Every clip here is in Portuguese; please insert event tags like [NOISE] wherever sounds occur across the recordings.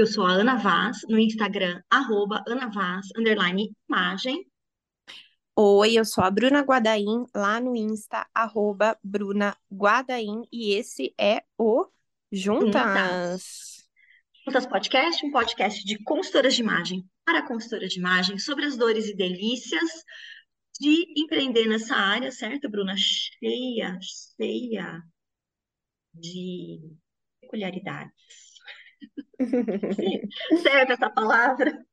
Eu sou a Ana Vaz, no Instagram, arroba Ana Vaz, underline imagem. Oi, eu sou a Bruna Guadaim, lá no Insta, arroba Bruna Guadaim, e esse é o Juntas. Juntas. Juntas Podcast, um podcast de consultoras de imagem para consultoras de imagem, sobre as dores e delícias de empreender nessa área, certo, Bruna? Cheia, cheia de peculiaridades. [LAUGHS] Serve essa palavra?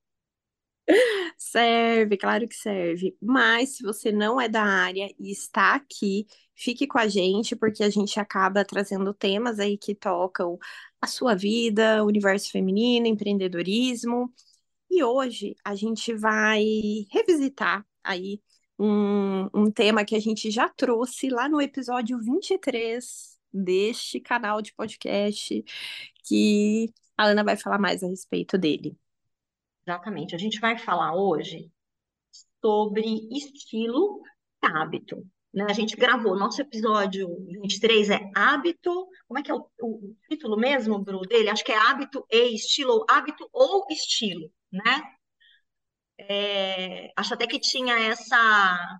Serve, claro que serve. Mas se você não é da área e está aqui, fique com a gente, porque a gente acaba trazendo temas aí que tocam a sua vida, o universo feminino, empreendedorismo. E hoje a gente vai revisitar aí um, um tema que a gente já trouxe lá no episódio 23 deste canal de podcast, que a Ana vai falar mais a respeito dele. Exatamente. A gente vai falar hoje sobre estilo hábito. Né? A gente gravou, nosso episódio 23 é hábito. Como é que é o, o título mesmo, Bru, dele? Acho que é hábito e estilo, ou hábito ou estilo, né? É, acho até que tinha essa,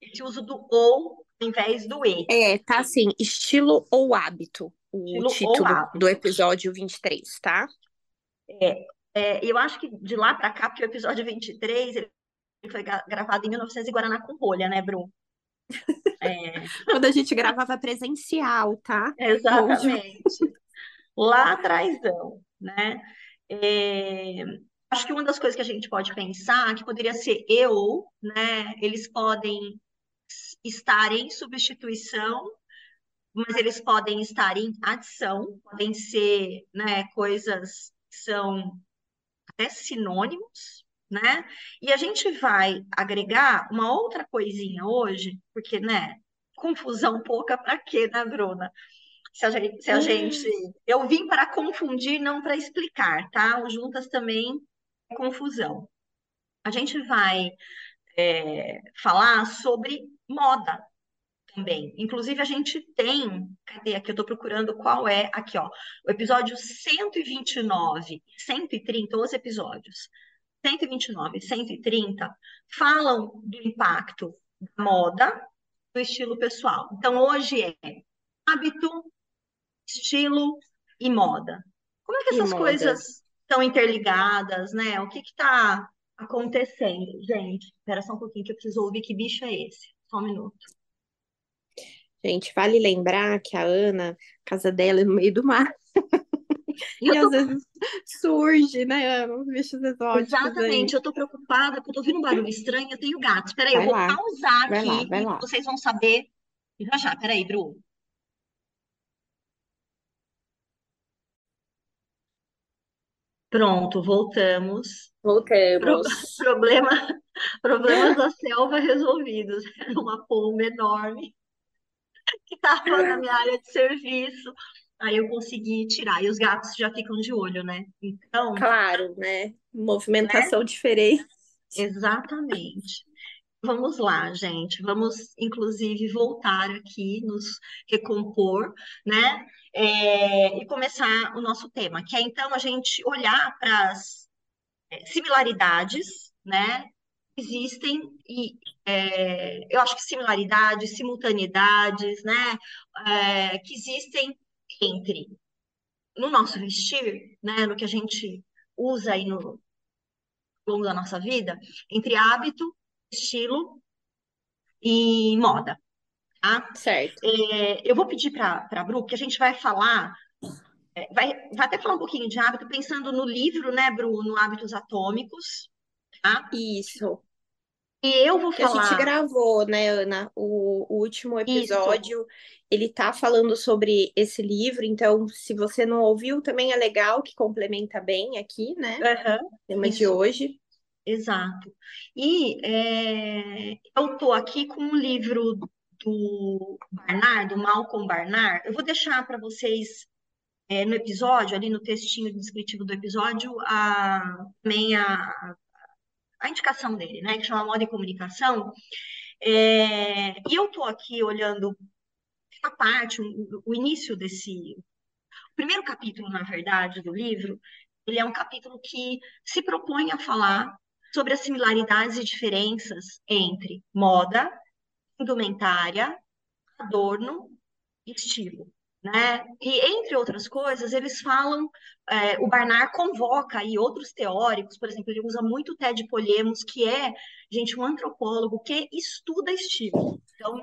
esse uso do ou ao invés do e. É, tá assim, estilo ou hábito, o Estilo título hábito. do episódio 23, tá? É, é, eu acho que de lá para cá, porque o episódio 23 ele foi gra- gravado em 1900 e Guaraná com rolha, né, Bru? [LAUGHS] É, Quando a gente gravava presencial, tá? Hoje exatamente. Lá atrásão, né? É, acho que uma das coisas que a gente pode pensar, que poderia ser eu, né? Eles podem estar em substituição, mas eles podem estar em adição, podem ser, né, coisas que são até sinônimos, né? E a gente vai agregar uma outra coisinha hoje, porque, né? Confusão pouca para quê, né, Bruna? Se a gente, se a gente, eu vim para confundir, não para explicar, tá? O juntas também é confusão. A gente vai é, falar sobre moda também. Inclusive, a gente tem, cadê aqui? Eu estou procurando qual é, aqui, ó, o episódio 129, 130, os episódios 129 e 130 falam do impacto da moda do estilo pessoal. Então, hoje é hábito, estilo e moda. Como é que E essas coisas estão interligadas, né? O que está acontecendo? Gente, espera só um pouquinho que eu preciso ouvir que bicho é esse. Só um minuto. Gente, vale lembrar que a Ana, a casa dela é no meio do mar. [LAUGHS] E eu E tô às vezes surge, né, Ana, uns bichos exóticos aí. Exatamente, eu tô preocupada porque eu tô ouvindo um barulho estranho, eu tenho gatos. Peraí, eu Vai vou lá, pausar vai lá, aqui e lá. vocês vão saber já já. Peraí, Bru. Pronto, voltamos. Pro- Voltamos. [LAUGHS] problema, [LAUGHS] problemas da selva resolvidos. [LAUGHS] Era uma pomba enorme [LAUGHS] que estava na minha área de serviço. Aí eu consegui tirar. E os gatos já ficam de olho, né? Então, Claro, né? né? Movimentação diferente. Exatamente. Vamos lá, gente. Vamos, inclusive, voltar aqui, nos recompor, né? É, e começar o nosso tema, que é então a gente olhar para as similaridades, né? Existem e é, eu acho que similaridades, simultaneidades, né? É, que existem entre no nosso vestir, né? No que a gente usa aí no ao longo da nossa vida, entre hábito, estilo e moda, tá? Certo. É, eu vou pedir para a Bru que a gente vai falar, é, vai, vai até falar um pouquinho de hábito, pensando no livro, né, Bru, no Hábitos Atômicos, tá? Isso. E eu vou Que a gente falar gravou, né, Ana? O, o último isso, episódio, ele tá falando sobre esse livro, então, se você não ouviu, também é legal, que complementa bem aqui, né? aham, O tema de isso, hoje. exato. E é, eu tô aqui com um livro do Barnard, do Malcolm Barnard. Eu vou deixar para vocês é, no episódio, ali no textinho descritivo do episódio, a, também a, a indicação dele, né, que chama Moda e Comunicação. É, e eu estou aqui olhando uma parte, o, o início desse, o primeiro capítulo, na verdade, do livro, ele é um capítulo que se propõe a falar sobre as similaridades e diferenças entre moda, indumentária, adorno e estilo. Né? E, entre outras coisas, eles falam, é, o Barnard convoca aí outros teóricos, por exemplo, ele usa muito o Ted Polhemos, que é, gente, um antropólogo que estuda estilo. Então,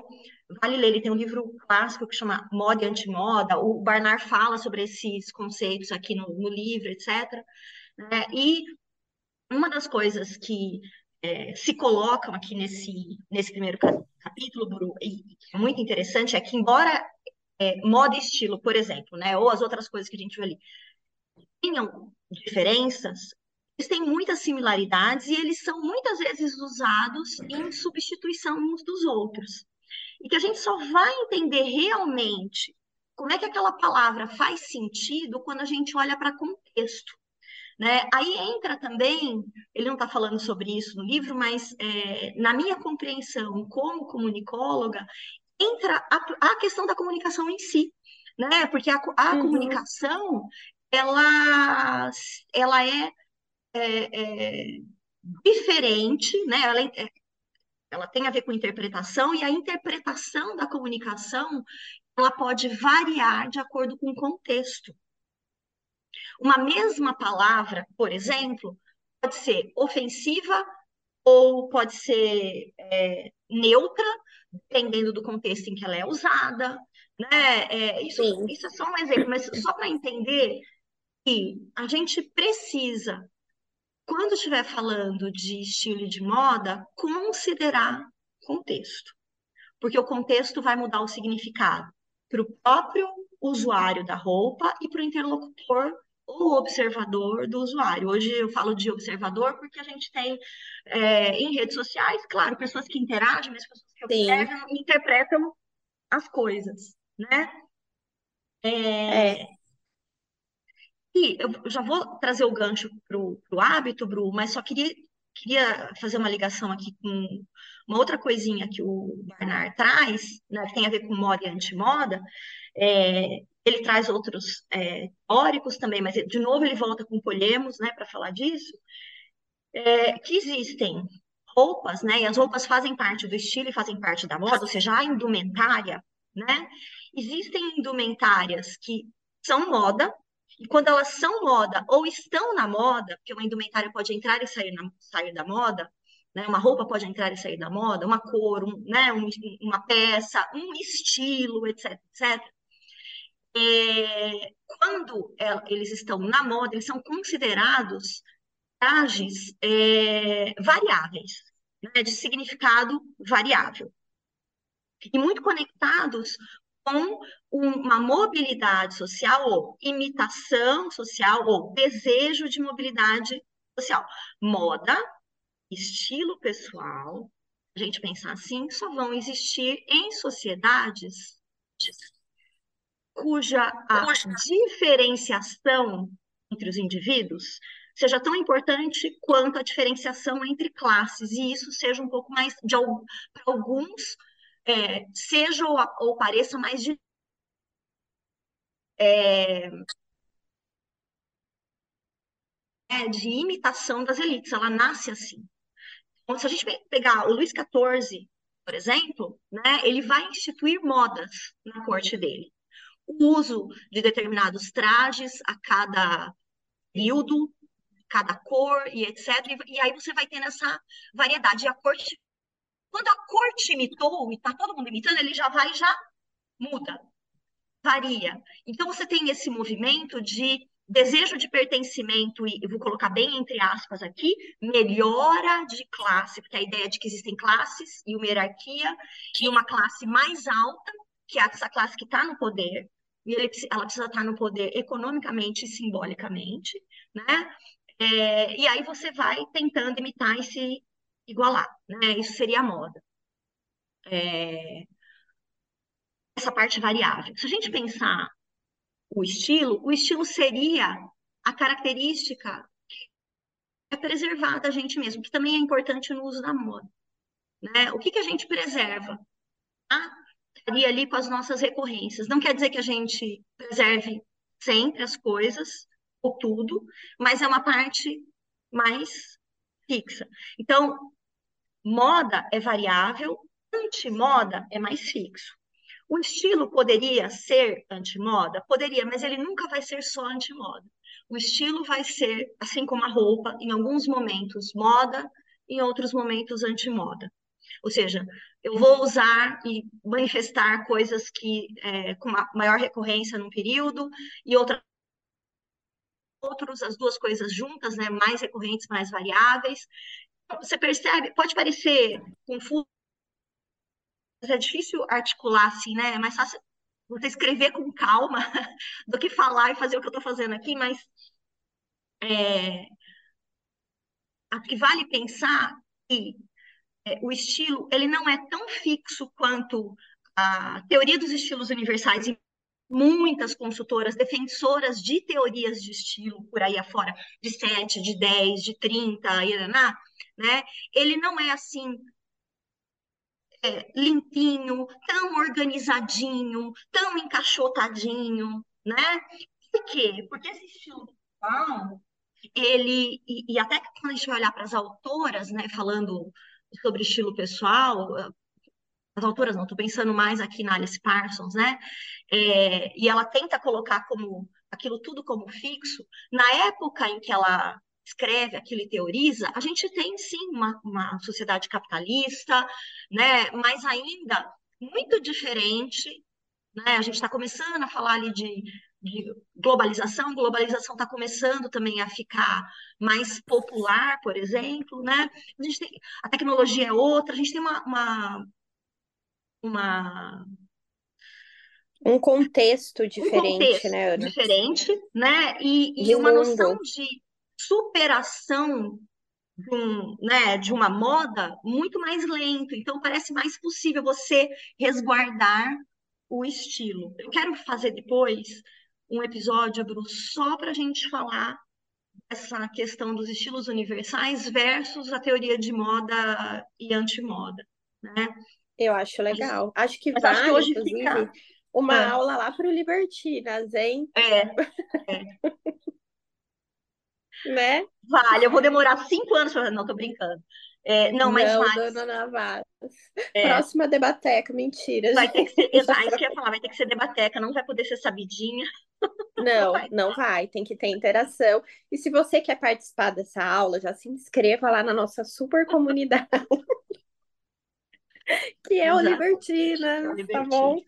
vale ler, ele tem um livro clássico que chama Moda e Antimoda, o Barnard fala sobre esses conceitos aqui no, no livro, etc. Né? E uma das coisas que é, se colocam aqui nesse, nesse primeiro capítulo, Buru, e é muito interessante, é que embora é, moda e estilo, por exemplo, né, ou as outras coisas que a gente viu ali, tenham diferenças, eles têm muitas similaridades e eles são muitas vezes usados em substituição uns dos outros. E que a gente só vai entender realmente como é que aquela palavra faz sentido quando a gente olha para contexto. Né? Aí entra também, ele não está falando sobre isso no livro, mas é, na minha compreensão como comunicóloga, entra a, a, questão da comunicação em si, né? Porque a, a uhum. comunicação, ela, ela é, é, é diferente, né? Ela, é, ela tem a ver com interpretação, e a interpretação da comunicação, ela pode variar de acordo com o contexto. Uma mesma palavra, por exemplo, pode ser ofensiva ou pode ser é, neutra, dependendo do contexto em que ela é usada. Né? É, isso, isso é só um exemplo, mas só para entender que a gente precisa, quando estiver falando de estilo e de moda, considerar contexto. Porque o contexto vai mudar o significado para o próprio usuário da roupa e para o interlocutor o observador do usuário. Hoje eu falo de observador porque a gente tem é, em redes sociais, claro, pessoas que interagem, mas pessoas que observam e interpretam as coisas, né? É... É. E eu já vou trazer o gancho para o hábito, Bru, mas só queria, queria fazer uma ligação aqui com uma outra coisinha que o Barnard traz, né, que tem a ver com moda e antimoda, é, ele traz outros é, teóricos também, mas de novo ele volta com Polhemos, né, para falar disso, é, que existem roupas, né, e as roupas fazem parte do estilo e fazem parte da moda, ou seja, a indumentária, né, existem indumentárias que são moda, e quando elas são moda ou estão na moda, porque uma indumentária pode entrar e sair, na, sair da moda, né, uma roupa pode entrar e sair da moda, uma cor, um, né, um, uma peça, um estilo, etc, etc é, quando eles estão na moda, eles são considerados trajes é, variáveis, né, de significado variável, e muito conectados com uma mobilidade social, ou imitação social, ou desejo de mobilidade social. Moda, estilo pessoal, a gente pensar assim, só vão existir em sociedades cuja a diferenciação entre os indivíduos seja tão importante quanto a diferenciação entre classes, e isso seja um pouco mais, de para alguns, é, seja ou, ou, pareça mais de. É, é, de imitação das elites, ela nasce assim. Então, se a gente pegar o Luís XIV, por exemplo, né, ele vai instituir modas na corte dele o uso de determinados trajes a cada período, cada cor e etc. E, e aí você vai tendo essa variedade. E a corte, quando a corte imitou e está todo mundo imitando, ele já vai já muda, varia. Então você tem esse movimento de desejo de pertencimento, e vou colocar bem entre aspas aqui, melhora de classe, porque a ideia de que existem classes e uma hierarquia, e uma classe mais alta, que é essa classe que está no poder, e ele, ela precisa estar no poder economicamente e simbolicamente, né? É, e aí você vai tentando imitar e se igualar, né? Isso seria a moda. É, essa parte variável. Se a gente pensar o estilo, o estilo seria a característica que é preservada da gente mesmo, que também é importante no uso da moda. Né? O que, que a gente preserva? Ah, estaria ali com as nossas recorrências. Não quer dizer que a gente preserve sempre as coisas, ou tudo, mas é uma parte mais fixa. Então, moda é variável, antimoda é mais fixo. O estilo poderia ser antimoda? Poderia, mas ele nunca vai ser só antimoda. O estilo vai ser, assim como a roupa, em alguns momentos moda, em outros momentos antimoda. Ou seja, eu vou usar e manifestar coisas que é, com maior recorrência num período e outra outros, as duas coisas juntas, né, mais recorrentes, mais variáveis. Você percebe, pode parecer confuso, mas é difícil articular assim, né? É mais fácil você escrever com calma [LAUGHS] do que falar e fazer o que eu estou fazendo aqui, mas é, acho que vale pensar que é, o estilo ele não é tão fixo quanto a teoria dos estilos universais muitas consultoras defensoras de teorias de estilo por aí afora, de 7, de 10, de 30, né? Ele não é assim é, limpinho, tão organizadinho, tão encaixotadinho, né? Por quê? Porque esse estilo ele, e, e até quando a gente vai olhar para as autoras, né, falando sobre estilo pessoal, as autoras não, estou pensando mais aqui na Alice Parsons, né? É, e ela tenta colocar como aquilo tudo como fixo. Na época em que ela escreve aquilo e teoriza, a gente tem sim uma, uma sociedade capitalista, né? Mas ainda muito diferente, né? A gente está começando a falar ali de de globalização, globalização está começando também a ficar mais popular, por exemplo, né? A, tem, a tecnologia é outra, a gente tem uma, uma, uma um contexto diferente, um contexto né, Ana? Diferente, né? E, e uma mundo. noção de superação de, um, né, de uma moda muito mais lento. Então, parece mais possível você resguardar o estilo. Eu quero fazer depois um episódio, Bruno, só para a gente falar essa questão dos estilos universais versus a teoria de moda e antimoda, né? Eu acho legal. Acho que vai, acho que hoje inclusive, fica... uma é. aula lá para o Libertinas, hein? É. é. [LAUGHS] né? Vale, eu vou demorar cinco anos para. Não, tô brincando. É, não, mas não, vale. dona Navas. É. Próxima debateca, mentira. Vai ter que ser, [LAUGHS] exato, isso que eu ia falar, vai ter que ser debateca, não vai poder ser sabidinha. [LAUGHS] Não, não vai, tem que ter interação. E se você quer participar dessa aula, já se inscreva lá na nossa super comunidade. [LAUGHS] que é o Libertina, tá bom?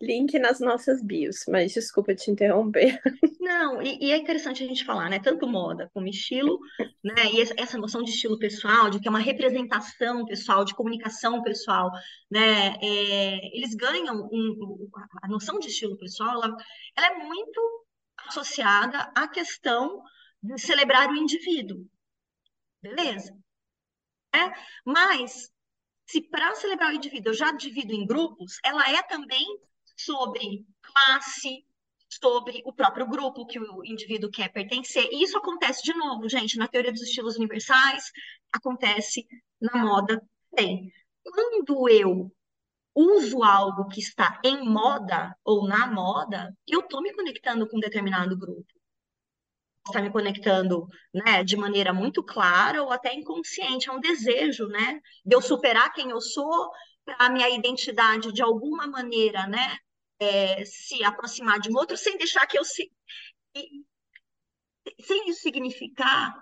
Link nas nossas bios, mas desculpa te interromper. Não, e, e, é interessante a gente falar, né? Tanto moda como estilo, né? E essa noção de estilo pessoal, de que é uma representação pessoal, de comunicação pessoal, né? É, eles ganham um, a noção de estilo pessoal, ela, ela é muito associada à questão de celebrar o indivíduo, beleza? É? Mas se para celebrar o indivíduo eu já divido em grupos, ela é também sobre classe, sobre o próprio grupo que o indivíduo quer pertencer. E isso acontece de novo, gente, na teoria dos estilos universais, acontece na moda tem. Quando eu uso algo que está em moda ou na moda, eu estou me conectando com um determinado grupo está me conectando, né, de maneira muito clara ou até inconsciente, é um desejo, né, de eu superar quem eu sou para a minha identidade de alguma maneira, né, é, se aproximar de um outro sem deixar que eu se sem isso significar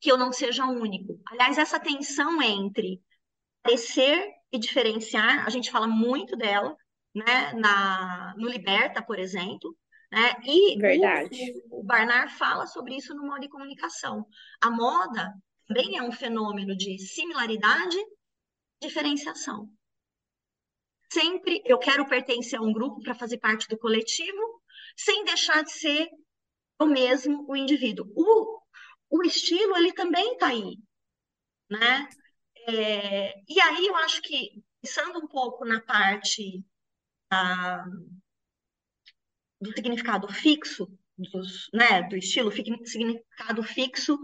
que eu não seja único. Aliás, essa tensão entre parecer e diferenciar, a gente fala muito dela, né, na, no Liberta, por exemplo, né? E Verdade. O, o Barnard fala sobre isso no modo de comunicação. A moda também é um fenômeno de similaridade e diferenciação. Sempre eu quero pertencer a um grupo para fazer parte do coletivo, sem deixar de ser o mesmo o indivíduo. O, o estilo, ele também está aí, né? É, e aí eu acho que, pensando um pouco na parte da, do significado fixo, dos, né, do estilo, significado fixo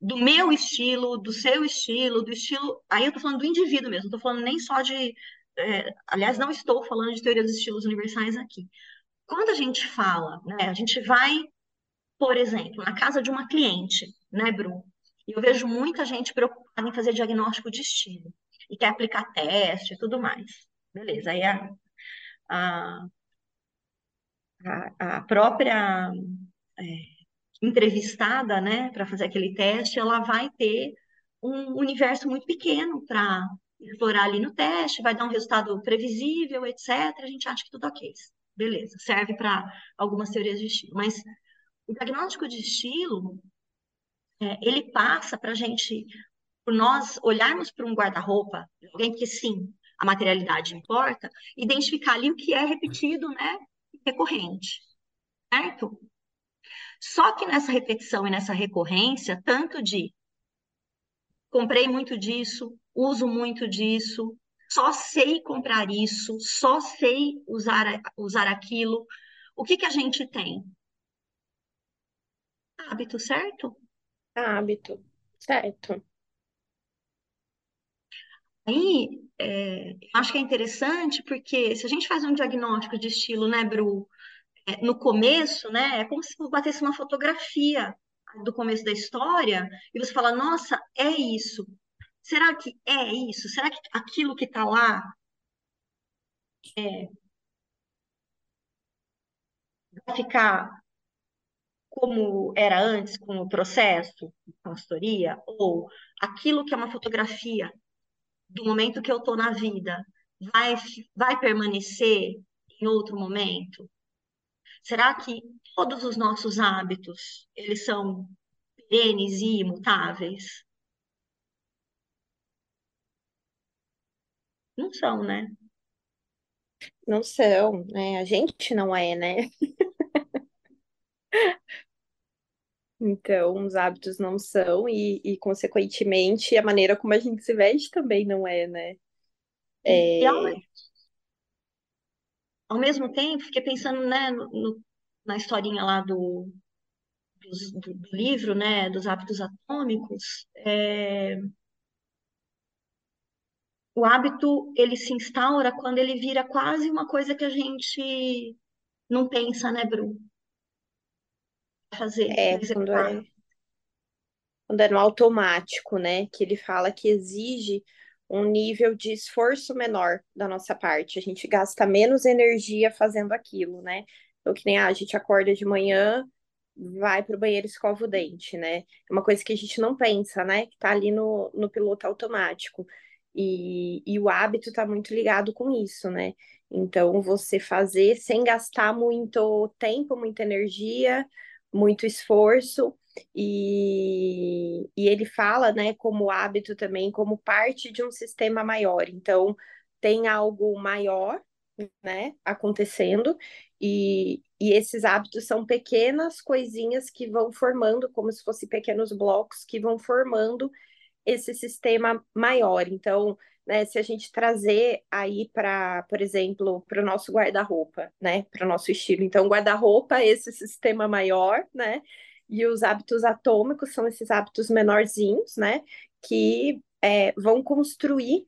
do meu estilo, do seu estilo, do estilo. Aí eu estou falando do indivíduo mesmo, não estou falando nem só de. É, aliás, não estou falando de teoria dos estilos universais aqui. Quando a gente fala, né, a gente vai por exemplo, na casa de uma cliente, né, Bruno? E eu vejo muita gente preocupada em fazer diagnóstico de estilo e quer aplicar teste e tudo mais. Beleza, aí a, a, a própria é, entrevistada, né, para fazer aquele teste, ela vai ter um universo muito pequeno para explorar ali no teste, vai dar um resultado previsível, etc. A gente acha que tudo ok. Beleza, serve para algumas teorias de estilo. Mas o diagnóstico de estilo, é, ele passa para a gente, por nós olharmos para um guarda-roupa, alguém que sim, a materialidade importa, identificar ali o que é repetido, né, recorrente, certo? Só que nessa repetição e nessa recorrência, tanto de comprei muito disso, uso muito disso, só sei comprar isso, só sei usar, usar aquilo. O que, que a gente tem? Hábito, certo? Hábito, certo. Aí, é, eu acho que é interessante porque se a gente faz um diagnóstico de estilo, né, Bru, é, no começo, né, é como se batesse uma fotografia do começo da história e você fala, nossa, é isso. Será que é isso? Será que aquilo que está lá é, vai ficar como era antes com o processo de consultoria? Ou aquilo que é uma fotografia do momento que eu estou na vida vai, vai permanecer em outro momento? Será que todos os nossos hábitos, eles são perenes e imutáveis? Não são, né? Não são, né? A gente não é, né? [LAUGHS] Então, os hábitos não são, e, e, consequentemente, a maneira como a gente se veste também não é, né? É... E ao, ao mesmo tempo, fiquei pensando, né, no, na historinha lá do, do, do, livro, né, dos hábitos atômicos, é... o hábito, ele se instaura quando ele vira quase uma coisa que a gente não pensa, né, Bru? Fazer, é, quando é, quando é no automático, né, que ele fala que exige um nível de esforço menor da nossa parte. A gente gasta menos energia fazendo aquilo, né? Então, que nem ah, a gente acorda de manhã, vai para o banheiro e escova o dente, né? É uma coisa que a gente não pensa, né? Que tá ali no, no piloto automático. E, e o hábito está muito ligado com isso, né? Então, você fazer sem gastar muito tempo, muita energia, muito esforço, e, e ele fala, né, como hábito também, como parte de um sistema maior. Então, tem algo maior, né, acontecendo, e, e esses hábitos são pequenas coisinhas que vão formando, como se fossem pequenos blocos que vão formando esse sistema maior. Então, né, se a gente trazer aí para, por exemplo, para o nosso guarda-roupa, né, para o nosso estilo. Então, guarda-roupa, esse sistema maior, né, e os hábitos atômicos são esses hábitos menorzinhos, né, que é, vão construir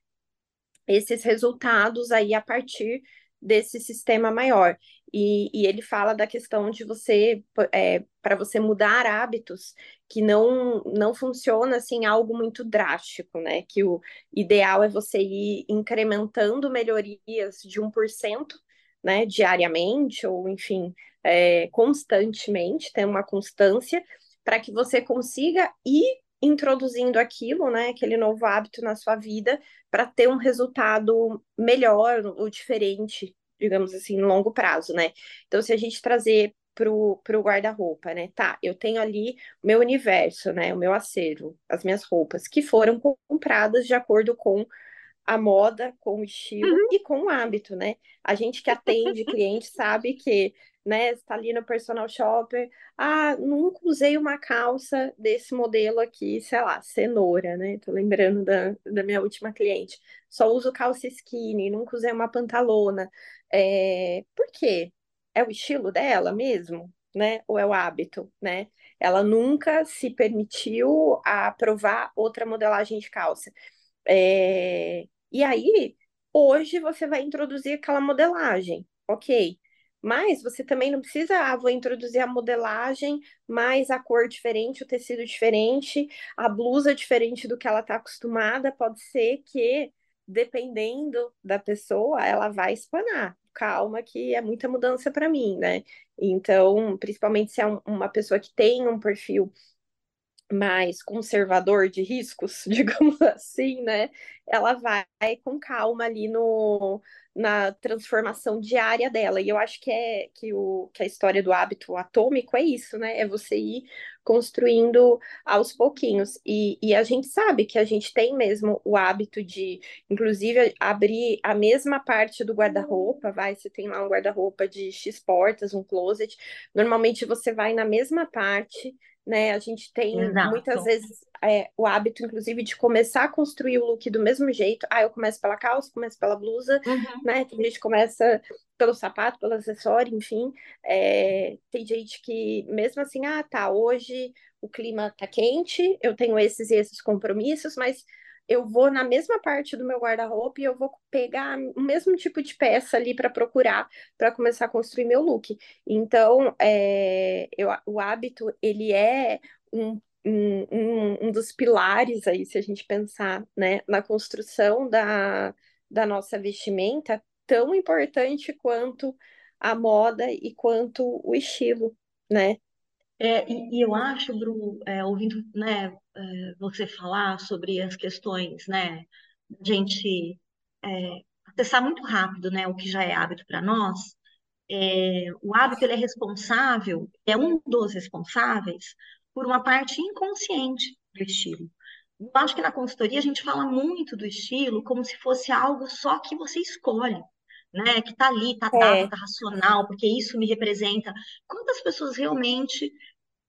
esses resultados aí a partir desse sistema maior. E, e ele fala da questão de você, é, para você mudar hábitos, que não, não funciona assim algo muito drástico, né? Que o ideal é você ir incrementando melhorias de 1%, né, diariamente, ou enfim, é, constantemente, ter uma constância, para que você consiga ir introduzindo aquilo, né, aquele novo hábito na sua vida, para ter um resultado melhor ou diferente, digamos assim, no longo prazo, né? Então, se a gente trazer para o guarda-roupa, né? Tá, eu tenho ali o meu universo, né? O meu acervo, as minhas roupas, que foram compradas de acordo com a moda, com o estilo uhum. e com o hábito, né? A gente que atende cliente sabe que né? Está ali no personal shopper. Ah, nunca usei uma calça desse modelo aqui, sei lá, cenoura, né? Tô lembrando da, da minha última cliente. Só uso calça skinny, nunca usei uma pantalona. É... Por quê? É o estilo dela mesmo, né? Ou é o hábito, né? Ela nunca se permitiu a provar outra modelagem de calça. É... E aí, hoje você vai introduzir aquela modelagem, ok? Mas você também não precisa, ah, vou introduzir a modelagem, mais a cor diferente, o tecido diferente, a blusa diferente do que ela está acostumada. Pode ser que, dependendo da pessoa, ela vai espanar. Calma, que é muita mudança para mim, né? Então, principalmente se é um, uma pessoa que tem um perfil mais conservador de riscos, [LAUGHS] digamos assim, né? Ela vai com calma ali no, na transformação diária dela. E eu acho que é que, o, que a história do hábito atômico é isso, né? É você ir construindo aos pouquinhos. E, e a gente sabe que a gente tem mesmo o hábito de, inclusive, abrir a mesma parte do guarda-roupa, vai, você tem lá um guarda-roupa de X portas, um closet, normalmente você vai na mesma parte né? A gente tem Exato. muitas vezes é, o hábito, inclusive, de começar a construir o look do mesmo jeito. Ah, eu começo pela calça, começo pela blusa, Uhum. né? Tem gente que começa pelo sapato, pelo acessório, enfim. É, tem gente que, mesmo assim, ah, tá, hoje o clima tá quente, eu tenho esses e esses compromissos, mas eu vou na mesma parte do meu guarda-roupa e eu vou pegar o mesmo tipo de peça ali para procurar para começar a construir meu look. Então, é, eu, o hábito ele é um, um, um dos pilares aí, se a gente pensar, né, na construção da, da nossa vestimenta, tão importante quanto a moda e quanto o estilo, né? É, e, e eu acho, Bru, é, ouvindo, né, é, você falar sobre as questões, né, a gente é, acessar muito rápido, né, o que já é hábito para nós, é, o hábito ele é responsável, é um dos responsáveis por uma parte inconsciente do estilo. Eu acho que na consultoria a gente fala muito do estilo como se fosse algo só que você escolhe, né? Que tá ali, tá dado, É, tá racional, porque isso me representa. Quantas pessoas realmente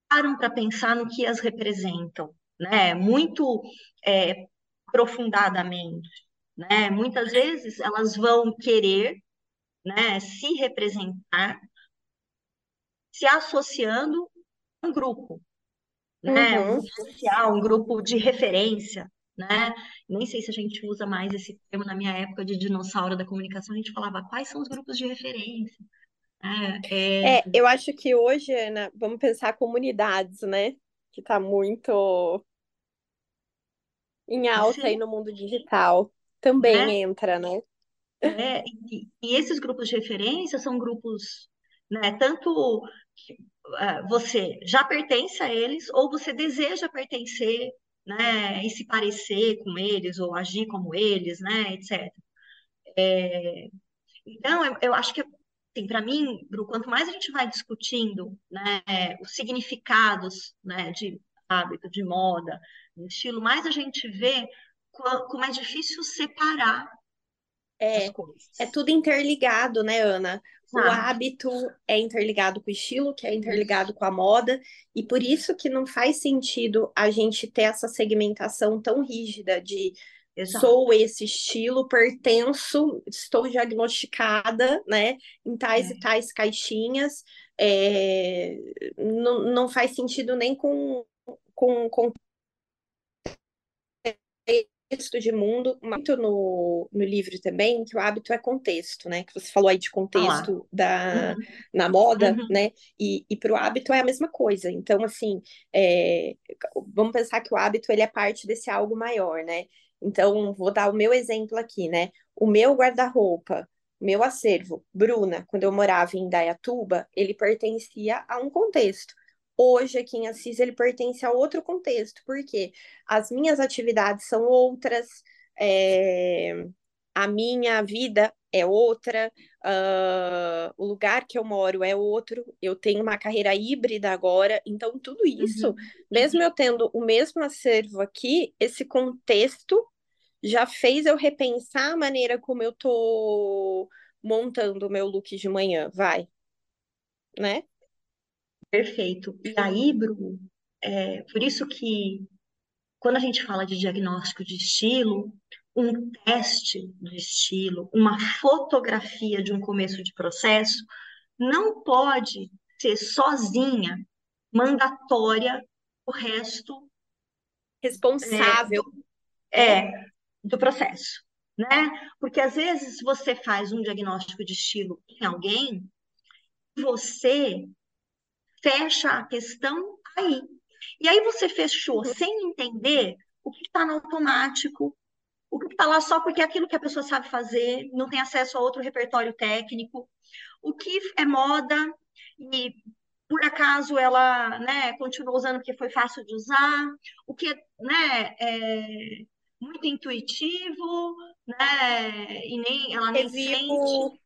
param para pensar no que as representam, né? Muito é, aprofundadamente, né? Muitas vezes elas vão querer, né, se representar se associando a um grupo, né? Um uhum. grupo social, um grupo de referência, né? Nem sei se a gente usa mais esse termo na minha época de dinossauro da comunicação, a gente falava quais são os grupos de referência, né? É, É, eu acho que hoje, Ana, vamos pensar comunidades, né? Que tá muito em alta aí sim, no mundo digital. Também entra, né? É, e, e esses grupos de referência são grupos, né, tanto que ah, você já pertence a eles ou você deseja pertencer, né, e se parecer com eles ou agir como eles, né, etc. Então, eu, eu acho que, assim, para mim, Bru, quanto mais a gente vai discutindo, né, os significados, né, de hábito, de moda, de estilo, mais a gente vê como é difícil separar É, é tudo interligado, né, Ana? O sabe? hábito é interligado com o estilo, que é interligado com a moda, e por isso que não faz sentido a gente ter essa segmentação tão rígida de Exato. sou esse estilo, pertenço, estou diagnosticada, né, em tais e É. tais caixinhas. É, não, não faz sentido nem com, com, com contexto de mundo, muito no, no livro também, que o hábito é contexto, né? Que você falou aí de Ah contexto da, Uhum, na moda, uhum. né? E, e para o hábito é a mesma coisa. Então, assim, é, vamos pensar que o hábito ele é parte desse algo maior, né? Então, vou dar o meu exemplo aqui, né? O meu guarda-roupa, meu acervo, Bruna, quando eu morava em Indaiatuba, ele pertencia a um contexto. Hoje, aqui em Assis, ele pertence a outro contexto. Por quê? as minhas atividades são outras, é, a minha vida é outra, uh, o lugar que eu moro é outro, eu tenho uma carreira híbrida agora, então tudo isso, Uhum. mesmo eu tendo o mesmo acervo aqui, esse contexto já fez eu repensar a maneira como eu tô montando o meu look de manhã, vai, né? Perfeito. E aí, Bru, é, por isso que quando a gente fala de diagnóstico de estilo, um teste de estilo, uma fotografia de um começo de processo, não pode ser sozinha mandatória o resto Responsável, né? é do processo, né? Porque às vezes você faz um diagnóstico de estilo em alguém você fecha a questão aí. E aí você fechou uhum. sem entender o que está no automático, o que está lá só porque é aquilo que a pessoa sabe fazer, não tem acesso a outro repertório técnico, o que é moda e por acaso ela né, continuou usando porque foi fácil de usar, o que né, é muito intuitivo, né, e nem ela nem sente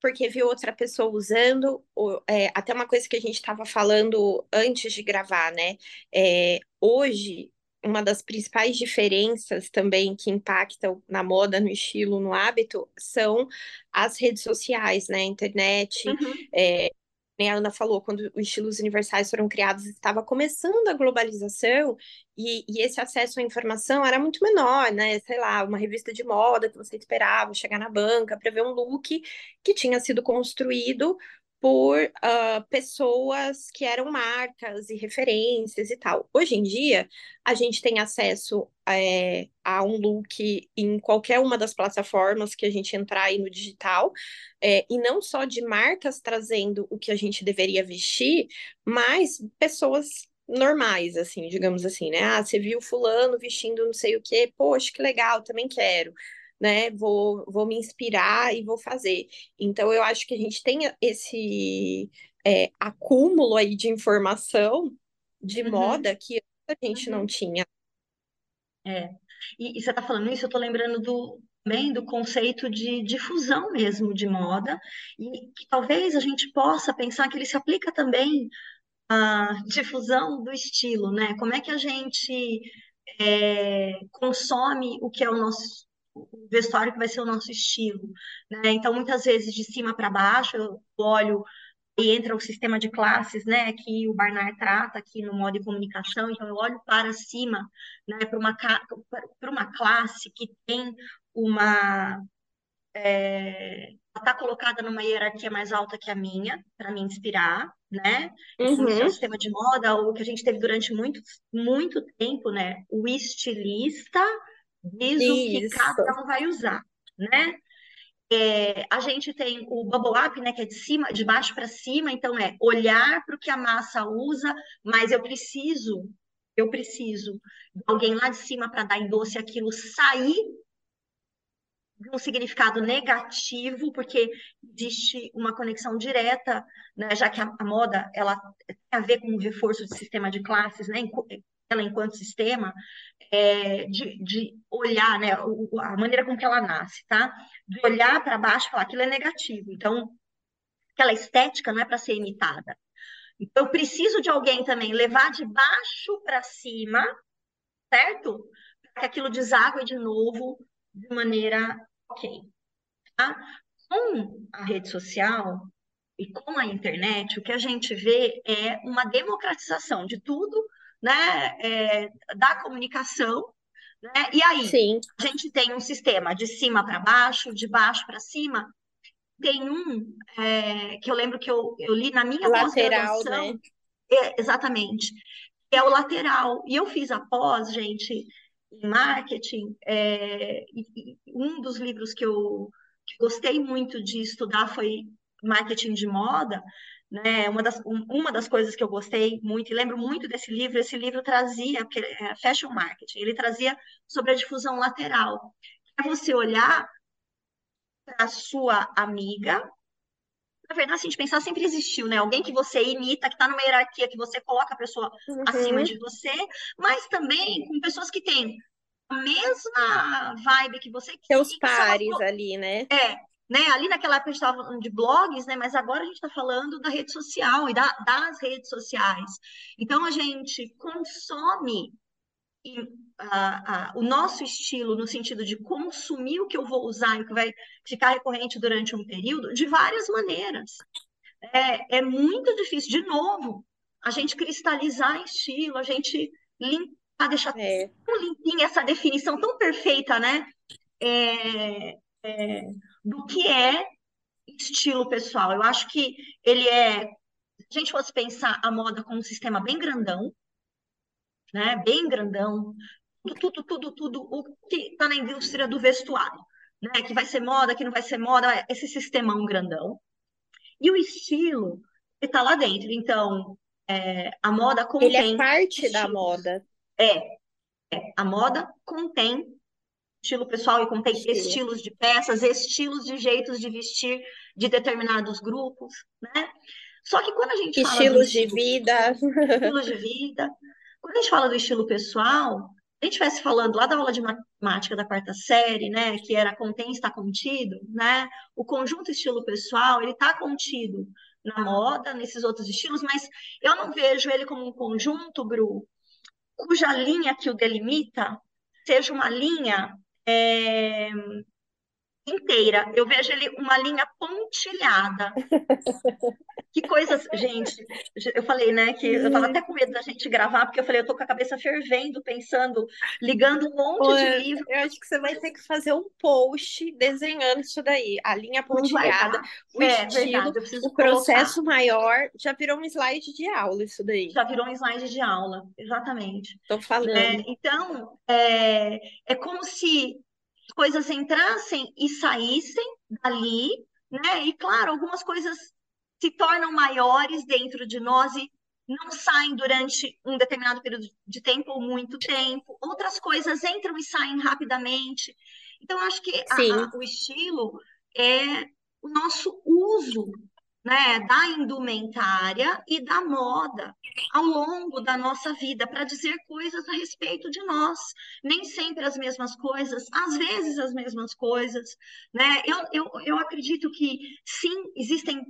porque viu outra pessoa usando, é, até uma coisa que a gente estava falando antes de gravar, né? É, hoje, uma das principais diferenças também que impactam na moda, no estilo, no hábito, são as redes sociais, né? Internet, uhum. é, a Ana falou, quando os estilos universais foram criados, estava começando a globalização e, e, esse acesso à informação era muito menor, né? Sei lá, uma revista de moda que você esperava chegar na banca para ver um look que tinha sido construído por uh, pessoas que eram marcas e referências e tal. Hoje em dia, a gente tem acesso é, a um look em qualquer uma das plataformas que a gente entrar aí no digital, é, e não só de marcas trazendo o que a gente deveria vestir, mas pessoas normais, assim, digamos assim, né? Ah, você viu fulano vestindo não sei o quê, poxa, que legal, também quero né? Vou, vou me inspirar e vou fazer. Então, eu acho que a gente tem esse é, acúmulo aí de informação de uhum. moda que a gente uhum. não tinha. É. E, e você está falando isso, eu estou lembrando do, também do conceito de difusão mesmo de moda, e que talvez a gente possa pensar que ele se aplica também à difusão do estilo, né? Como é que a gente é, consome o que é o nosso o vestuário que vai ser o nosso estilo, né? Então, muitas vezes, de cima para baixo, eu olho e entra o sistema de classes, né, que o Barnard trata aqui no modo de comunicação, então eu olho para cima, né, para uma, uma classe que tem uma é, está colocada numa hierarquia mais alta que a minha, para me inspirar, né? Uhum. Esse é o sistema de moda, o que a gente teve durante muito, muito tempo, né? O estilista diz Isso. o que cada um vai usar, né? É, a gente tem o bubble up, né, que é de cima, de baixo para cima, então é olhar para o que a massa usa, mas eu preciso, eu preciso de alguém lá de cima para dar endosse aquilo sair de um significado negativo, porque existe uma conexão direta, né, já que a, a, moda ela tem a ver com o reforço do sistema de classes, né, ela enquanto sistema, é, de, de, olhar, né, a maneira com que ela nasce, tá? De olhar para baixo e falar aquilo é negativo. Então, aquela estética não é para ser imitada. Então, eu preciso de alguém também levar de baixo para cima, certo? Para que aquilo deságue de novo de maneira ok. Tá? Com a rede social e com a internet, o que a gente vê é uma democratização de tudo né, é, da comunicação, né? E aí, Sim. a gente tem um sistema de cima para baixo, de baixo para cima. Tem um é, que eu lembro que eu, eu li na minha lateral, né? É, exatamente, é o lateral. E eu fiz a pós, gente, em marketing. É, e, e um dos livros que eu que gostei muito de estudar foi marketing de moda, né? Uma das, uma das coisas que eu gostei muito, e lembro muito desse livro, esse livro trazia, porque é Fashion Marketing, ele trazia sobre a difusão lateral. É você olhar para a sua amiga, na verdade, se a gente pensar, sempre existiu, né? Alguém que você imita, que está numa hierarquia, que você coloca a pessoa uhum. acima de você, mas também com pessoas que têm a mesma vibe que você. Seus pares ali, né? É, né? Ali naquela época a gente estava falando de blogs, né? Mas agora a gente está falando da rede social e da, das redes sociais. Então a gente consome e, a, a, o nosso estilo no sentido de consumir o que eu vou usar e o que vai ficar recorrente durante um período de várias maneiras. É, é muito difícil, de novo, a gente cristalizar estilo, a gente limpar, deixar é. tão limpinha essa definição tão perfeita, né? É, é, do que é estilo pessoal. Eu acho que ele é, se a gente fosse pensar a moda como um sistema bem grandão, né, bem grandão, tudo, tudo, tudo, tudo o que está na indústria do vestuário, né, que vai ser moda, que não vai ser moda, esse sistemão grandão. E o estilo está lá dentro. Então, é, a moda Ele é contém parte da estilos. moda. É, é, a moda contém estilo pessoal e contém Estilo. estilos de peças, estilos de jeitos de vestir de determinados grupos, né? Só que quando a gente Estilos de vida. estilo de vida. Quando a gente fala do estilo pessoal, a gente estivesse falando lá da aula de matemática da quarta série, né, que era contém está contido, né? O conjunto estilo pessoal, ele está contido na moda, nesses outros estilos, mas eu não vejo ele como um conjunto, Bru, cuja linha que o delimita seja uma linha é, inteira. Eu vejo ele uma linha pontilhada. [LAUGHS] Que coisas, gente, eu falei, né, que eu tava até com medo da gente gravar, porque eu falei, eu tô com a cabeça fervendo, pensando, ligando um monte Pô, de livro, eu acho que você vai ter que fazer um post desenhando isso daí. A linha pontilhada, o É estilo, verdade, eu preciso o colocar. processo maior. Já virou um slide de aula isso daí. Já virou um slide de aula, exatamente. Tô falando. Então, é, é como se coisas entrassem e saíssem dali, né? E claro, algumas coisas se tornam maiores dentro de nós e não saem durante um determinado período de tempo ou muito tempo. Outras coisas entram e saem rapidamente. Então, acho que a- a- o estilo é o nosso uso, né, da indumentária e da moda ao longo da nossa vida para dizer coisas a respeito de nós. Nem sempre as mesmas coisas, às vezes as mesmas coisas, né? Eu, eu, eu acredito que sim, existem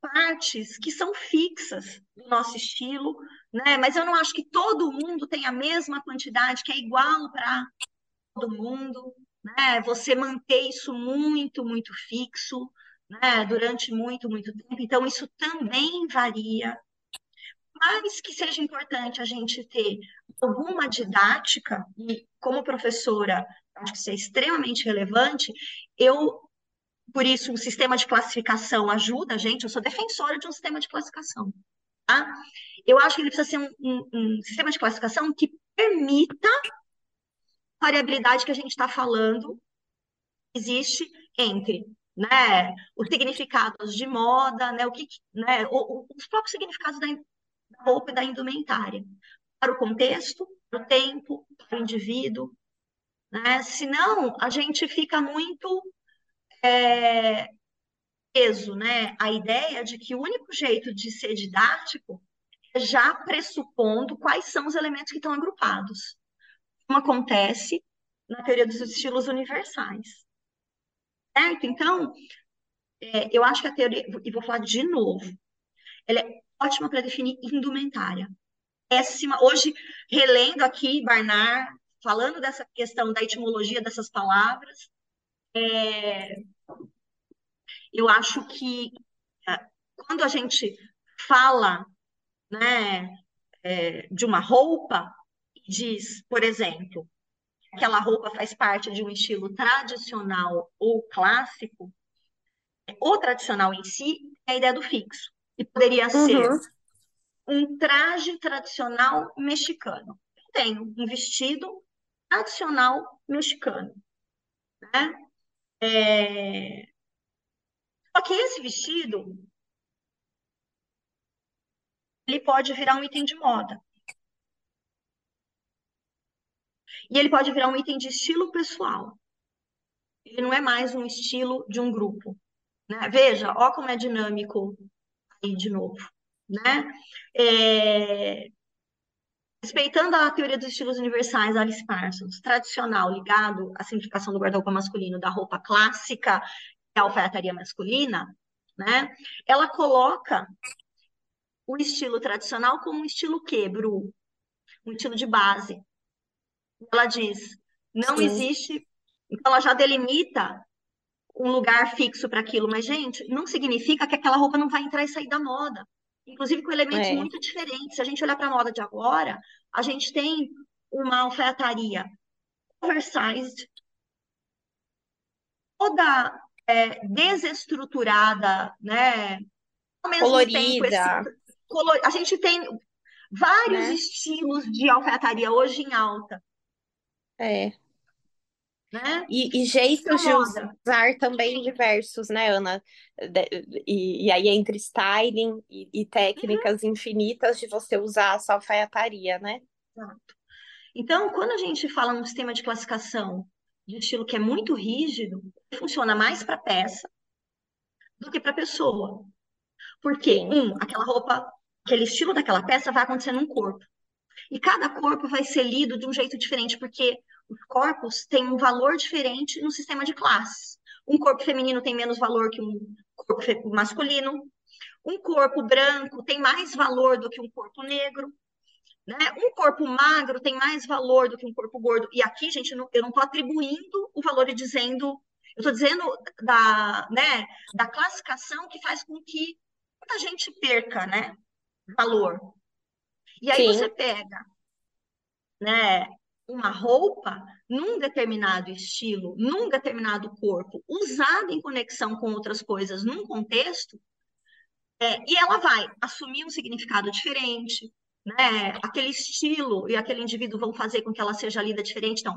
partes que são fixas do nosso estilo, né? Mas eu não acho que todo mundo tem a mesma quantidade, que é igual para todo mundo, né? Você manter isso muito, muito fixo, né? Durante muito, muito tempo. Então, isso também varia. Mas que seja importante a gente ter alguma didática, e como professora, acho que isso é extremamente relevante, eu por isso, o sistema de classificação ajuda a gente. Eu sou defensora de um sistema de classificação. Tá? Eu acho que ele precisa ser um, um, um sistema de classificação que permita a variabilidade que a gente está falando existe entre né, os significados de moda, né, o que, né, os próprios significados da, da roupa e da indumentária, para o contexto, para o tempo, para o indivíduo. Né? Senão, a gente fica muito é, preso, né, a ideia de que o único jeito de ser didático é já pressupondo quais são os elementos que estão agrupados, como acontece na teoria dos estilos universais. Certo? Então, é, eu acho que a teoria, e vou falar de novo, ela é ótima para definir indumentária. Péssima. Hoje, relendo aqui Barnard, falando dessa questão da etimologia dessas palavras, é, eu acho que quando a gente fala né, é, de uma roupa, diz, por exemplo, aquela roupa faz parte de um estilo tradicional ou clássico, o tradicional em si é a ideia do fixo. E poderia ser Uhum. um traje tradicional mexicano. Eu tenho um vestido tradicional mexicano. Né? É... Só que esse vestido ele pode virar um item de moda. E ele pode virar um item de estilo pessoal. Ele não é mais um estilo de um grupo. Né? Veja, ó como é dinâmico aí de novo. Né? É... Respeitando a teoria dos estilos universais, Alice Parsons, tradicional, ligado à simplificação do guarda-roupa masculino, da roupa clássica e alfaiataria masculina, né? ela coloca o estilo tradicional como um estilo quê, Bru? Um estilo de base. Ela diz, não Sim. existe... Então, ela já delimita um lugar fixo para aquilo, mas, gente, não significa que aquela roupa não vai entrar e sair da moda. Inclusive com elementos É. muito diferentes. Se a gente olhar para a moda de agora, a gente tem uma alfaiataria oversized, toda é, desestruturada, né? Ao mesmo tempo, esse Colorida. color... a gente tem vários Né? estilos de alfaiataria hoje em alta. É. Né? E, e jeitos de usar também diversos, né, Ana? E, e aí entre styling e, e técnicas uhum. infinitas de você usar a sua alfaiataria, né? Exato. Então, quando a gente fala num sistema de classificação de estilo que é muito rígido, funciona mais para peça do que para pessoa. Porque, um, aquela roupa, aquele estilo daquela peça vai acontecer num corpo. E cada corpo vai ser lido de um jeito diferente, porque os corpos têm um valor diferente no sistema de classes. Um corpo feminino tem menos valor que um corpo masculino. Um corpo branco tem mais valor do que um corpo negro. Né? Um corpo magro tem mais valor do que um corpo gordo. E aqui, gente, eu não estou atribuindo o valor e dizendo. Eu estou dizendo da, né, da classificação que faz com que muita gente perca né, valor. E aí Sim. você pega né, uma roupa num determinado estilo, num determinado corpo, usada em conexão com outras coisas num contexto, é, e ela vai assumir um significado diferente, né? Aquele estilo e aquele indivíduo vão fazer com que ela seja lida diferente. Então,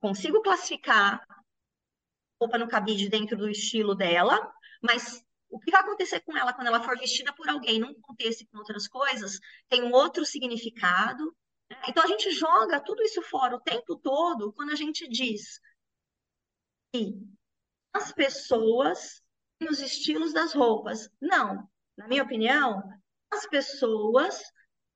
consigo classificar roupa no cabide dentro do estilo dela, mas o que vai acontecer com ela quando ela for vestida por alguém num contexto com outras coisas tem um outro significado, então a gente joga tudo isso fora o tempo todo quando a gente diz que as pessoas têm os estilos das roupas. Não, na minha opinião, as pessoas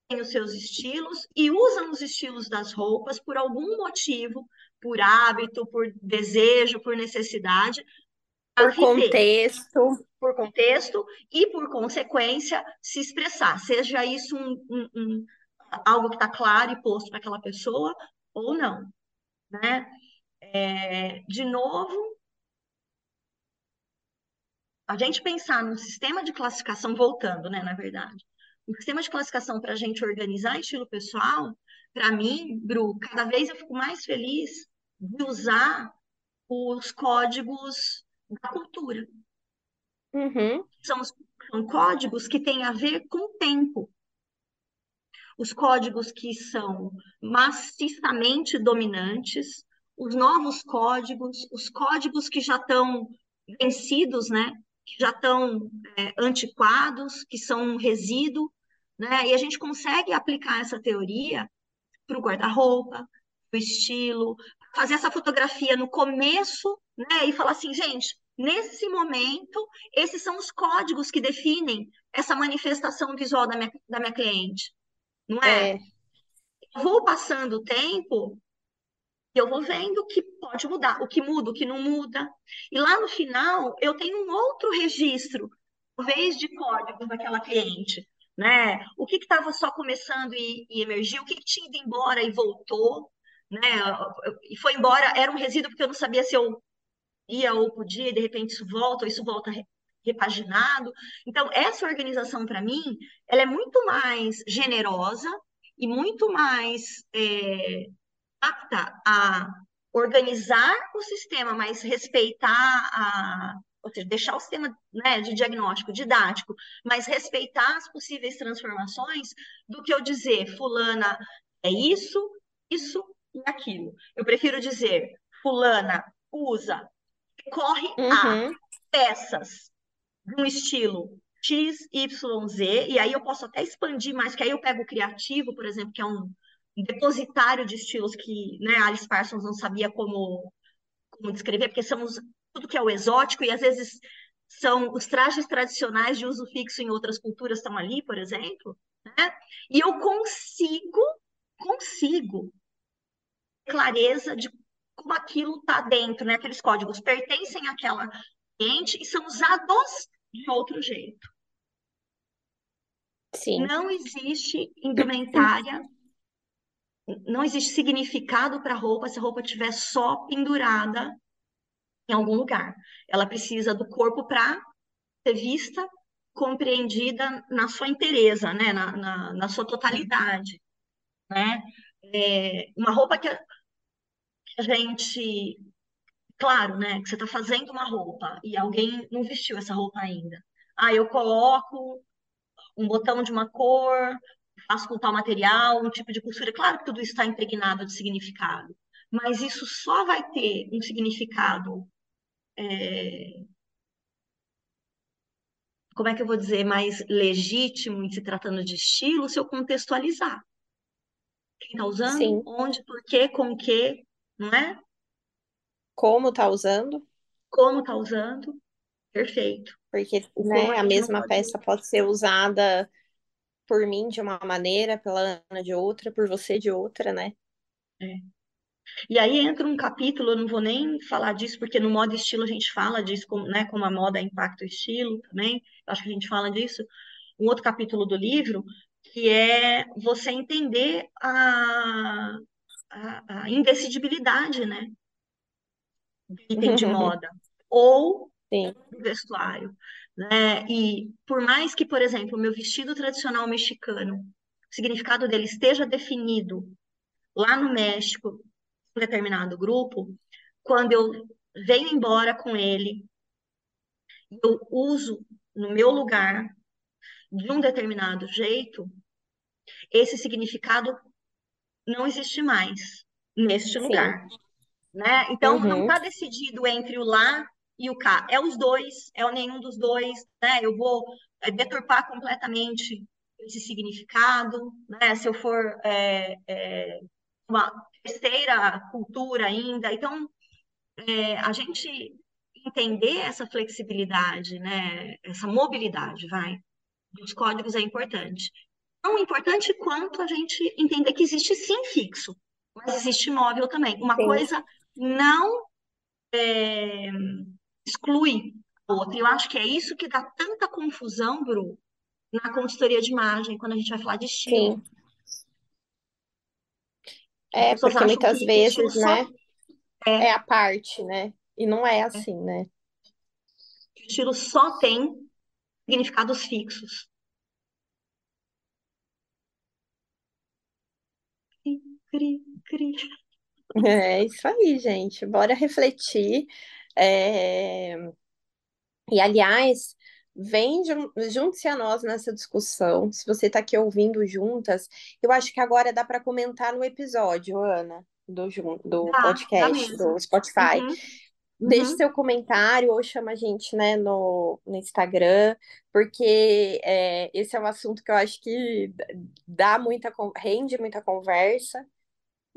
têm os seus estilos e usam os estilos das roupas por algum motivo, por hábito, por desejo, por necessidade. Por contexto. Por contexto e, por consequência, se expressar. Seja isso um, um, um algo que está claro e posto para aquela pessoa ou não, né? É, de novo, a gente pensar num sistema de classificação, voltando, né, na verdade, um sistema de classificação para a gente organizar estilo pessoal, para mim, Bru, cada vez eu fico mais feliz de usar os códigos da cultura. Uhum. São, são códigos que têm a ver com o tempo os códigos que são maciçamente dominantes, os novos códigos, os códigos que já estão vencidos, né? Que já estão é, antiquados, que são um resíduo, né? E a gente consegue aplicar essa teoria para o guarda-roupa, para o estilo, fazer essa fotografia no começo, né? E falar assim, gente, nesse momento, esses são os códigos que definem essa manifestação visual da minha, da minha cliente não é? é. Eu vou passando o tempo e eu vou vendo o que pode mudar, o que muda, o que não muda. E lá no final, eu tenho um outro registro, talvez de códigos daquela cliente, né? O que estava só começando e, e emergiu, o que, que tinha ido embora e voltou, né? E foi embora, era um resíduo porque eu não sabia se eu ia ou podia, e de repente isso volta, ou isso volta repaginado. Então, essa organização, para mim, ela é muito mais generosa e muito mais é, apta a organizar o sistema, mas respeitar a, ou seja, deixar o sistema né, de diagnóstico didático, mas respeitar as possíveis transformações, do que eu dizer, fulana é isso, isso e aquilo. Eu prefiro dizer, fulana usa, corre uhum. a peças de um estilo X, Y, Z, e aí eu posso até expandir mais, que aí eu pego o criativo, por exemplo, que é um depositário de estilos que né, Alice Parsons não sabia como, como descrever, porque somos tudo que é o exótico, e às vezes são os trajes tradicionais de uso fixo em outras culturas estão ali, por exemplo, né? E eu consigo, consigo clareza de como aquilo está dentro, né? Aqueles códigos pertencem àquela e são usados de outro jeito. Sim. Não existe indumentária, não existe significado para a roupa se a roupa estiver só pendurada em algum lugar. Ela precisa do corpo para ser vista, compreendida na sua inteireza, né? na, na, na sua totalidade. Né? É, uma roupa que a, gente Claro, né, que você está fazendo uma roupa e alguém não vestiu essa roupa ainda. Ah, eu coloco um botão de uma cor, faço com tal material, um tipo de costura. Claro que tudo está impregnado de significado. mas isso só vai ter um significado, é, como é que eu vou dizer, mais legítimo em se tratando de estilo se eu contextualizar. Quem está usando, Sim. onde, por quê, com que, não é? Como tá usando? Como está usando, perfeito. Porque, né, como a mesma pode. peça pode ser usada por mim de uma maneira, pela Ana de outra, por você de outra, né? É. E aí entra um capítulo, eu não vou nem falar disso, porque no modo estilo a gente fala disso, como, né, como a moda impacta o estilo também, acho que a gente fala disso. Um outro capítulo do livro, que é você entender a, a, a indecidibilidade, né, [LAUGHS] do item de moda, ou Sim, do vestuário, né? E por mais que, por exemplo, o meu vestido tradicional mexicano, o significado dele esteja definido lá no México, um determinado grupo, quando eu venho embora com ele, eu uso no meu lugar de um determinado jeito, esse significado não existe mais neste sim. lugar, né? Então não Uhum, está decidido entre o lá e o cá, é os dois, é o nenhum dos dois, né? Eu vou é, deturpar completamente esse significado, né? Se eu for é, é, uma terceira cultura ainda, então é, a gente entender essa flexibilidade, né, essa mobilidade, vai, dos códigos é importante. Tão importante quanto a gente entender que existe sim fixo, mas existe móvel também. Uma sim, coisa não é, exclui a outra. Eu acho que é isso que dá tanta confusão, Bru, na consultoria de imagem, quando a gente vai falar de estilo. sim. É, porque muitas vezes, né, é a parte, né? E não é é, assim, né? o estilo só tem significados fixos. Cri, cri. É isso aí, gente. Bora refletir. É, E, aliás, vem, jun- junte-se a nós nessa discussão. Se você está aqui ouvindo juntas, eu acho que agora dá para comentar no episódio, Ana, do, do dá podcast, mesmo. do Spotify. Uhum, Deixe uhum. seu comentário ou chama a gente, né, no, no Instagram, porque é, esse é um assunto que eu acho que dá muita, rende muita conversa.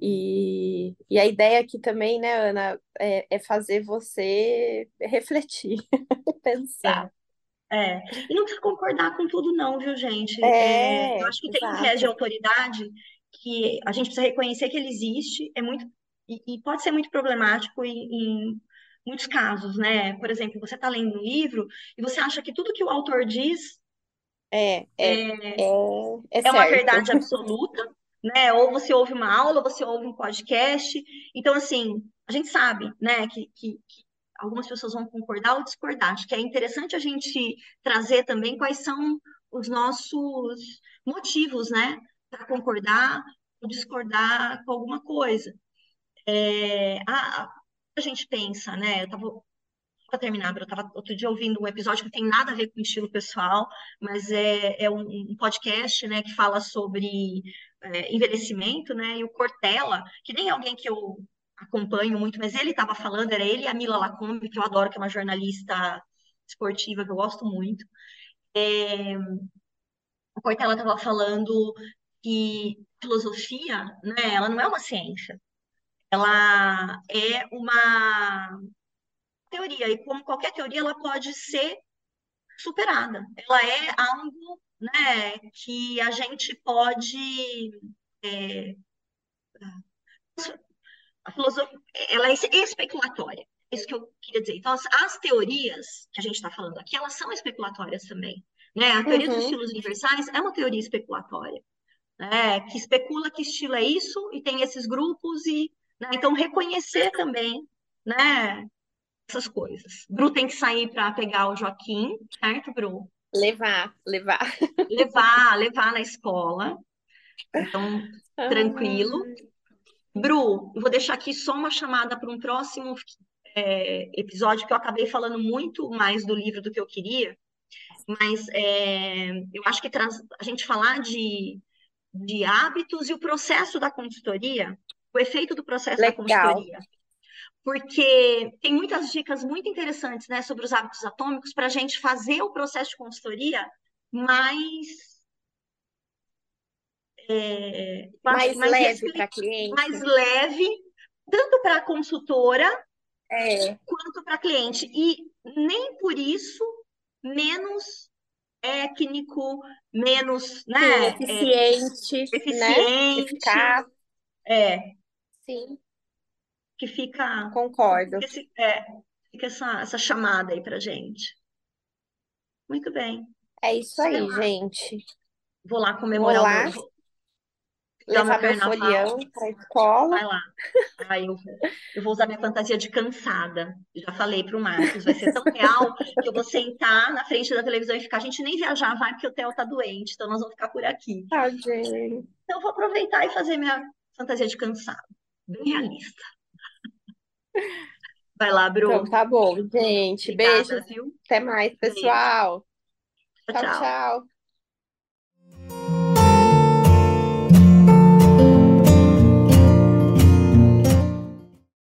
E, e a ideia aqui também, né, Ana, é, é fazer você refletir, [LAUGHS] É, pensar. é. E não precisa concordar com tudo, não, viu, gente? É, eu É, acho que tem um viés de autoridade que a gente precisa reconhecer que ele existe, é muito, e, e pode ser muito problemático em, em muitos casos, né? Por exemplo, você está lendo um livro e você acha que tudo que o autor diz É, é, é, é é uma verdade [LAUGHS] absoluta, né? Ou você ouve uma aula, ou você ouve um podcast. Então, assim, a gente sabe, né, que, que, que algumas pessoas vão concordar ou discordar. Acho que é interessante a gente trazer também quais são os nossos motivos, né, para concordar ou discordar com alguma coisa. É, a, a gente pensa, né? Eu estava para terminar, eu estava outro dia ouvindo um episódio que tem nada a ver com estilo pessoal, mas é, é um, um podcast, né, que fala sobre é, envelhecimento, né, e o Cortella, que nem é alguém que eu acompanho muito, mas ele estava falando, era ele e a Mila Lacombe, que eu adoro, que é uma jornalista esportiva que eu gosto muito. É, o Cortella estava falando que filosofia, né, ela não é uma ciência, ela é uma teoria, e como qualquer teoria, ela pode ser superada. Ela é algo, né, que a gente pode é, a filosofia, ela é especulatória. É isso que eu queria dizer. Então, as, as teorias que a gente está falando aqui, elas são especulatórias também. Né? A teoria dos Uhum, estilos universais é uma teoria especulatória, né? que especula que estilo é isso e tem esses grupos e, né? então reconhecer também, né? Essas coisas. Bru tem que sair para pegar o Joaquim, certo, Bru? Levar, levar. levar, levar na escola. Então, tranquilo. Ah, Bru, eu vou deixar aqui só uma chamada para um próximo é, episódio, que eu acabei falando muito mais do livro do que eu queria, mas é, eu acho que traz, a gente falar de, de hábitos e o processo da consultoria o efeito do processo Legal. da consultoria. Porque tem muitas dicas muito interessantes né, sobre os hábitos atômicos para a gente fazer o processo de consultoria mais. É, mais, mais leve para cliente. Mais leve, tanto para a consultora é. quanto para cliente. E nem por isso menos técnico, menos né, Sim, eficiente, é, eficiente, né? eficaz. É. Sim. Que fica. Concordo. Esse, é, fica essa, essa chamada aí pra gente. Muito bem. É isso aí, gente. Vou lá comemorar Vou lá. o meu, levar meu folião para a escola. Vai lá. Aí eu, eu vou usar minha fantasia de cansada. Já falei para o Marcos, vai ser tão real que eu vou sentar na frente da televisão e ficar. A gente nem viajar vai porque o Theo tá doente, então nós vamos ficar por aqui. Ah, gente. Então eu vou aproveitar e fazer minha fantasia de cansada. Bem realista. Vai lá, Bruno. Então tá bom, gente. Beijo. Até mais, pessoal. Beijo. tchau. tchau. tchau.